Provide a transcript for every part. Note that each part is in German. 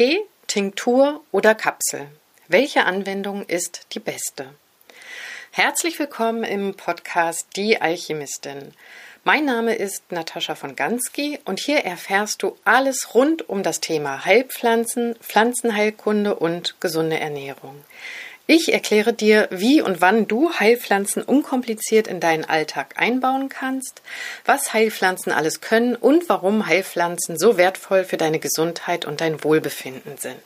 Tee, Tinktur oder Kapsel? Welche Anwendung ist die beste? Herzlich willkommen im Podcast Die Alchemistin. Mein Name ist Natascha von Gansky und hier erfährst du alles rund um das Thema Heilpflanzen, Pflanzenheilkunde und gesunde Ernährung. Ich erkläre dir, wie und wann du Heilpflanzen unkompliziert in deinen Alltag einbauen kannst, was Heilpflanzen alles können und warum Heilpflanzen so wertvoll für deine Gesundheit und dein Wohlbefinden sind.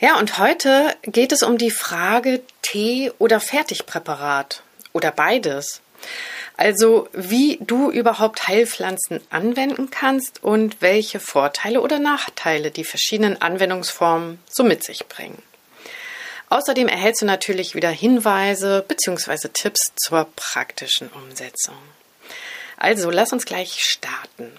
Ja, und heute geht es um die Frage Tee oder Fertigpräparat oder beides. Also wie du überhaupt Heilpflanzen anwenden kannst und welche Vorteile oder Nachteile die verschiedenen Anwendungsformen so mit sich bringen. Außerdem erhältst du natürlich wieder Hinweise bzw. Tipps zur praktischen Umsetzung. Also, lass uns gleich starten.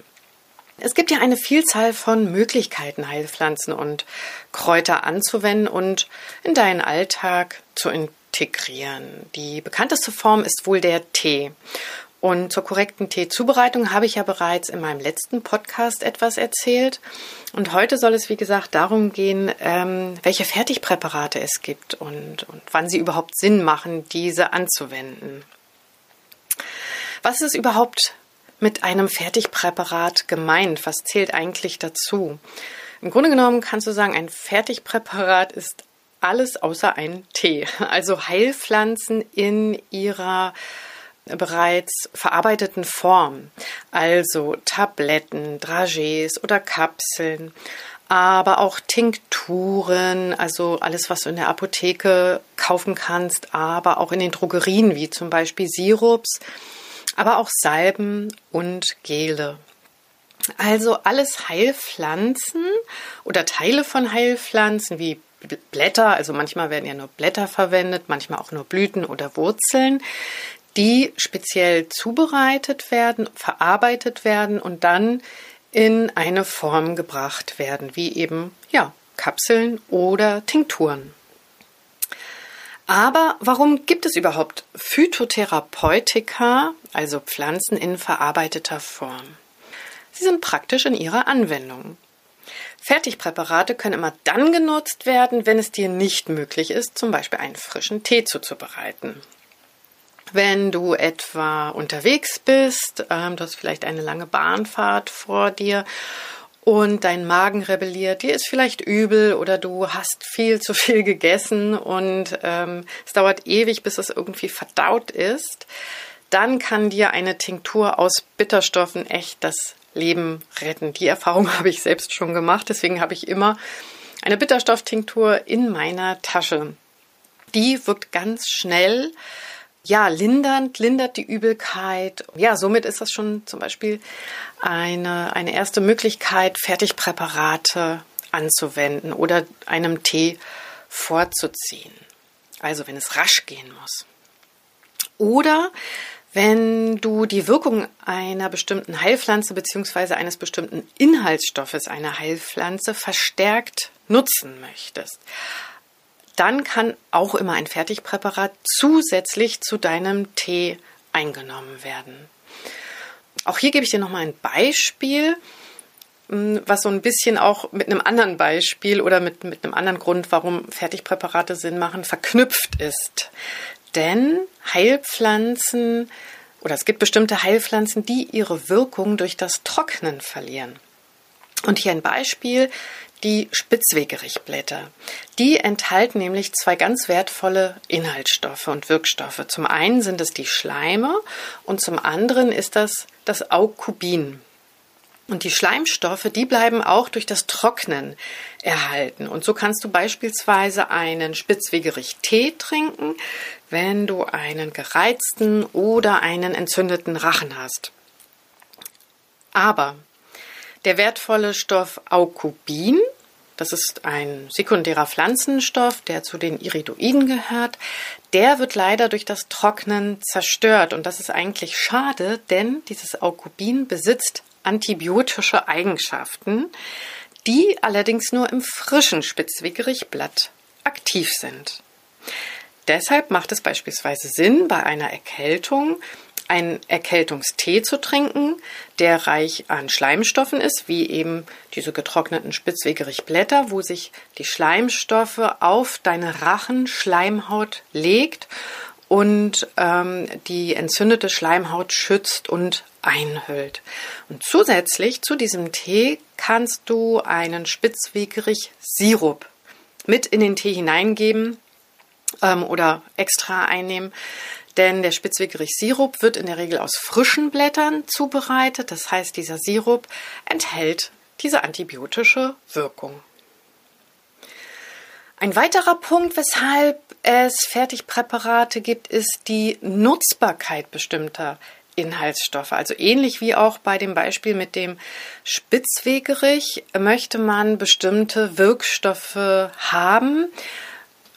Es gibt ja eine Vielzahl von Möglichkeiten, Heilpflanzen und Kräuter anzuwenden und in deinen Alltag zu integrieren. Die bekannteste Form ist wohl der Tee. Und zur korrekten Teezubereitung habe ich ja bereits in meinem letzten Podcast etwas erzählt. Und heute soll es, wie gesagt, darum gehen, ähm, welche Fertigpräparate es gibt und, und wann sie überhaupt Sinn machen, diese anzuwenden. Was ist überhaupt mit einem Fertigpräparat gemeint? Was zählt eigentlich dazu? Im Grunde genommen kannst du sagen, ein Fertigpräparat ist alles außer ein Tee. Also Heilpflanzen in ihrer bereits verarbeiteten Form, also Tabletten, Dragees oder Kapseln, aber auch Tinkturen, also alles, was du in der Apotheke kaufen kannst, aber auch in den Drogerien, wie zum Beispiel Sirups, aber auch Salben und Gele. Also alles Heilpflanzen oder Teile von Heilpflanzen wie Blätter, also manchmal werden ja nur Blätter verwendet, manchmal auch nur Blüten oder Wurzeln, die speziell zubereitet werden, verarbeitet werden und dann in eine Form gebracht werden, wie eben ja, Kapseln oder Tinkturen. Aber warum gibt es überhaupt Phytotherapeutika, also Pflanzen in verarbeiteter Form? Sie sind praktisch in ihrer Anwendung. Fertigpräparate können immer dann genutzt werden, wenn es dir nicht möglich ist, zum Beispiel einen frischen Tee zuzubereiten wenn du etwa unterwegs bist, ähm, du hast vielleicht eine lange Bahnfahrt vor dir und dein Magen rebelliert, dir ist vielleicht übel oder du hast viel zu viel gegessen und ähm, es dauert ewig, bis es irgendwie verdaut ist, dann kann dir eine Tinktur aus Bitterstoffen echt das Leben retten. Die Erfahrung habe ich selbst schon gemacht, deswegen habe ich immer eine Bitterstofftinktur in meiner Tasche. Die wirkt ganz schnell ja, lindernd, lindert die Übelkeit. Ja, somit ist das schon zum Beispiel eine, eine erste Möglichkeit, Fertigpräparate anzuwenden oder einem Tee vorzuziehen. Also wenn es rasch gehen muss. Oder wenn du die Wirkung einer bestimmten Heilpflanze bzw. eines bestimmten Inhaltsstoffes einer Heilpflanze verstärkt nutzen möchtest dann kann auch immer ein Fertigpräparat zusätzlich zu deinem Tee eingenommen werden. Auch hier gebe ich dir nochmal ein Beispiel, hm, was so ein bisschen auch mit einem anderen Beispiel oder mit, mit einem anderen Grund, warum Fertigpräparate Sinn machen, verknüpft ist. Denn Heilpflanzen oder es gibt bestimmte Heilpflanzen, die ihre Wirkung durch das Trocknen verlieren. Und hier ein Beispiel die Spitzwegerichtblätter. Die enthalten nämlich zwei ganz wertvolle Inhaltsstoffe und Wirkstoffe. Zum einen sind es die Schleime und zum anderen ist das das Aukubin. Und die Schleimstoffe, die bleiben auch durch das Trocknen erhalten. Und so kannst du beispielsweise einen Spitzwegerich-Tee trinken, wenn du einen gereizten oder einen entzündeten Rachen hast. Aber der wertvolle Stoff Aukubin, das ist ein sekundärer Pflanzenstoff, der zu den Iridoiden gehört, der wird leider durch das Trocknen zerstört. Und das ist eigentlich schade, denn dieses Aukubin besitzt antibiotische Eigenschaften, die allerdings nur im frischen Spitzwegerichblatt aktiv sind. Deshalb macht es beispielsweise Sinn, bei einer Erkältung einen Erkältungstee zu trinken, der reich an Schleimstoffen ist, wie eben diese getrockneten Spitzwegerichblätter, wo sich die Schleimstoffe auf deine Rachenschleimhaut legt und ähm, die entzündete Schleimhaut schützt und einhüllt. Und zusätzlich zu diesem Tee kannst du einen Spitzwegerich-Sirup mit in den Tee hineingeben ähm, oder extra einnehmen. Denn der Spitzwegerich-Sirup wird in der Regel aus frischen Blättern zubereitet. Das heißt, dieser Sirup enthält diese antibiotische Wirkung. Ein weiterer Punkt, weshalb es Fertigpräparate gibt, ist die Nutzbarkeit bestimmter Inhaltsstoffe. Also ähnlich wie auch bei dem Beispiel mit dem Spitzwegerich möchte man bestimmte Wirkstoffe haben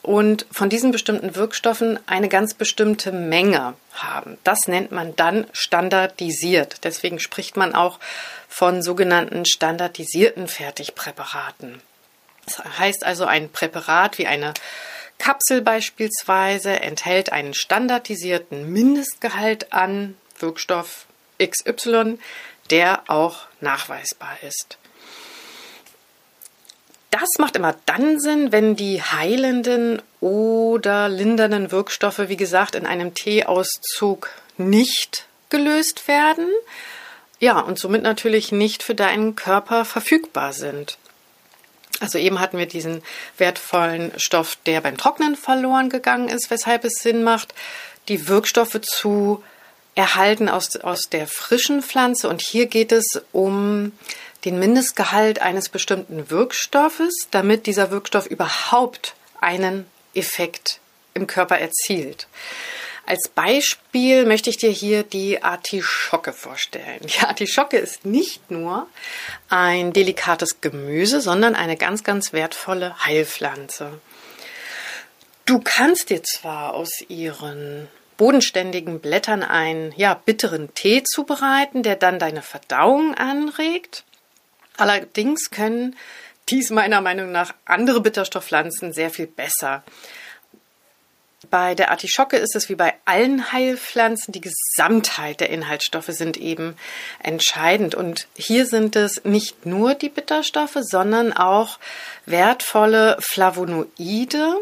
und von diesen bestimmten Wirkstoffen eine ganz bestimmte Menge haben. Das nennt man dann standardisiert. Deswegen spricht man auch von sogenannten standardisierten Fertigpräparaten. Das heißt also, ein Präparat wie eine Kapsel beispielsweise enthält einen standardisierten Mindestgehalt an Wirkstoff XY, der auch nachweisbar ist. Das macht immer dann Sinn, wenn die heilenden oder lindernden Wirkstoffe, wie gesagt, in einem Teeauszug nicht gelöst werden. Ja, und somit natürlich nicht für deinen Körper verfügbar sind. Also eben hatten wir diesen wertvollen Stoff, der beim Trocknen verloren gegangen ist, weshalb es Sinn macht, die Wirkstoffe zu erhalten aus, aus der frischen Pflanze. Und hier geht es um den Mindestgehalt eines bestimmten Wirkstoffes, damit dieser Wirkstoff überhaupt einen Effekt im Körper erzielt. Als Beispiel möchte ich dir hier die Artischocke vorstellen. Die Artischocke ist nicht nur ein delikates Gemüse, sondern eine ganz, ganz wertvolle Heilpflanze. Du kannst dir zwar aus ihren bodenständigen Blättern einen ja, bitteren Tee zubereiten, der dann deine Verdauung anregt. Allerdings können dies meiner Meinung nach andere Bitterstoffpflanzen sehr viel besser. Bei der Artischocke ist es wie bei allen Heilpflanzen, die Gesamtheit der Inhaltsstoffe sind eben entscheidend. Und hier sind es nicht nur die Bitterstoffe, sondern auch wertvolle Flavonoide,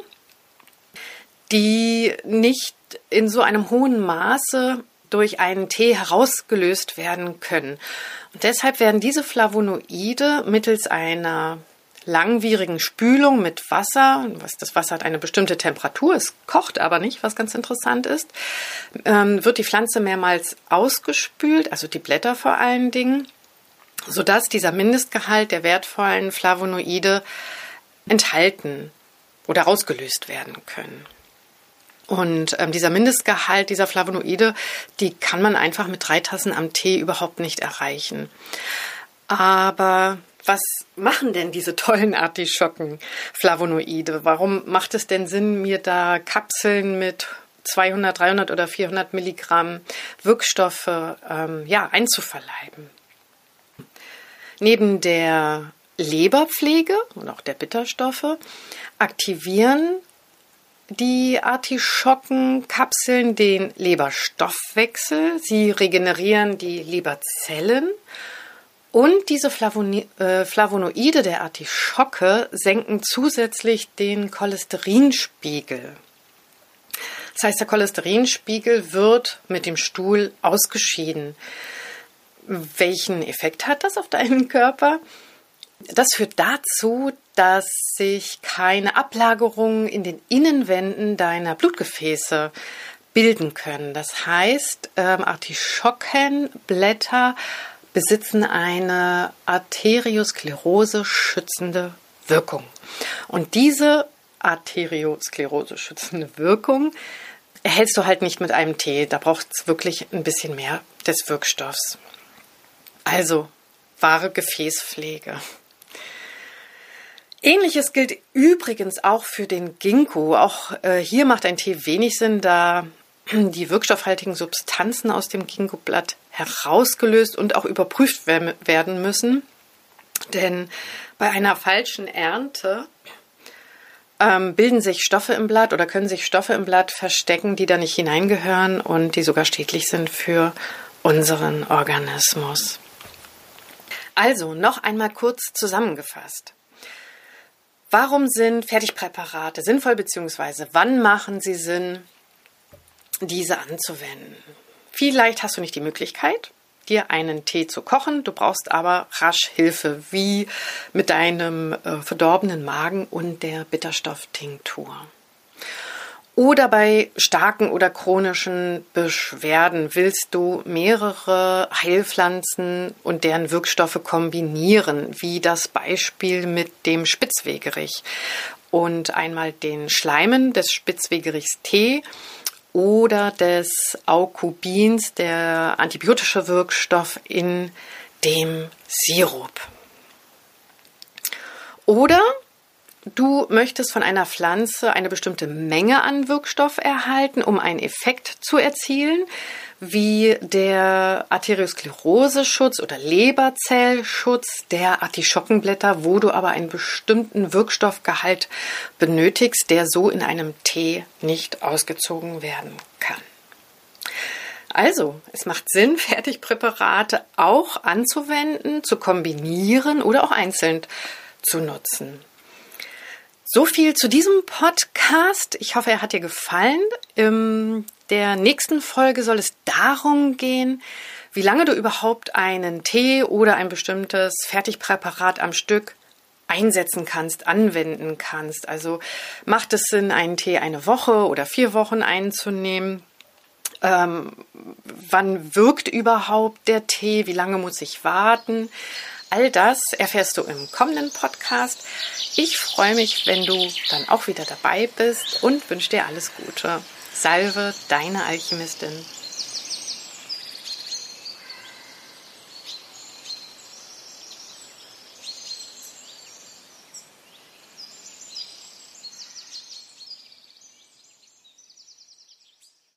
die nicht in so einem hohen Maße durch einen Tee herausgelöst werden können. Und deshalb werden diese Flavonoide mittels einer langwierigen Spülung mit Wasser, das Wasser hat eine bestimmte Temperatur, es kocht aber nicht, was ganz interessant ist, ähm, wird die Pflanze mehrmals ausgespült, also die Blätter vor allen Dingen, sodass dieser Mindestgehalt der wertvollen Flavonoide enthalten oder ausgelöst werden können. Und ähm, dieser Mindestgehalt dieser Flavonoide, die kann man einfach mit drei Tassen am Tee überhaupt nicht erreichen. Aber was machen denn diese tollen Artischocken Flavonoide? Warum macht es denn Sinn, mir da Kapseln mit 200, 300 oder 400 Milligramm Wirkstoffe ähm, ja, einzuverleiben? Neben der Leberpflege und auch der Bitterstoffe aktivieren die Artischockenkapseln den Leberstoffwechsel. Sie regenerieren die Leberzellen. Und diese äh, Flavonoide der Artischocke senken zusätzlich den Cholesterinspiegel. Das heißt, der Cholesterinspiegel wird mit dem Stuhl ausgeschieden. Welchen Effekt hat das auf deinen Körper? Das führt dazu, dass sich keine Ablagerungen in den Innenwänden deiner Blutgefäße bilden können. Das heißt, ähm, Artischockenblätter besitzen eine Arteriosklerose schützende Wirkung. Und diese Arteriosklerose schützende Wirkung erhältst du halt nicht mit einem Tee. Da braucht es wirklich ein bisschen mehr des Wirkstoffs. Also wahre Gefäßpflege. Ähnliches gilt übrigens auch für den Ginkgo. Auch äh, hier macht ein Tee wenig Sinn, da die wirkstoffhaltigen Substanzen aus dem Ginkgo-Blatt herausgelöst und auch überprüft werden müssen. Denn bei einer falschen Ernte ähm, bilden sich Stoffe im Blatt oder können sich Stoffe im Blatt verstecken, die da nicht hineingehören und die sogar schädlich sind für unseren Organismus. Also, noch einmal kurz zusammengefasst. Warum sind Fertigpräparate sinnvoll, beziehungsweise wann machen sie Sinn, diese anzuwenden? Vielleicht hast du nicht die Möglichkeit, dir einen Tee zu kochen. Du brauchst aber rasch Hilfe, wie mit deinem äh, verdorbenen Magen und der Bitterstofftinktur. Oder bei starken oder chronischen Beschwerden willst du mehrere Heilpflanzen und deren Wirkstoffe kombinieren, wie das Beispiel mit dem Spitzwegerich. Und einmal den Schleimen des Spitzwegerichs Tee oder des Aukubins, der antibiotische Wirkstoff in dem Sirup. Oder du möchtest von einer Pflanze eine bestimmte Menge an Wirkstoff erhalten, um einen Effekt zu erzielen, wie der Arterioskleroseschutz oder Leberzellschutz der Artischockenblätter, wo du aber einen bestimmten Wirkstoffgehalt benötigst, der so in einem Tee nicht ausgezogen werden kann. Also, es macht Sinn, Fertigpräparate auch anzuwenden, zu kombinieren oder auch einzeln zu nutzen. So viel zu diesem Podcast. Ich hoffe, er hat dir gefallen. In der nächsten Folge soll es darum gehen, wie lange du überhaupt einen Tee oder ein bestimmtes Fertigpräparat am Stück einsetzen kannst, anwenden kannst. Also macht es Sinn, einen Tee eine Woche oder vier Wochen einzunehmen? Ähm, wann wirkt überhaupt der Tee? Wie lange muss ich warten? All das erfährst du im kommenden Podcast. Ich freue mich, wenn du dann auch wieder dabei bist und wünsche dir alles Gute. Salve, deine Alchemistin.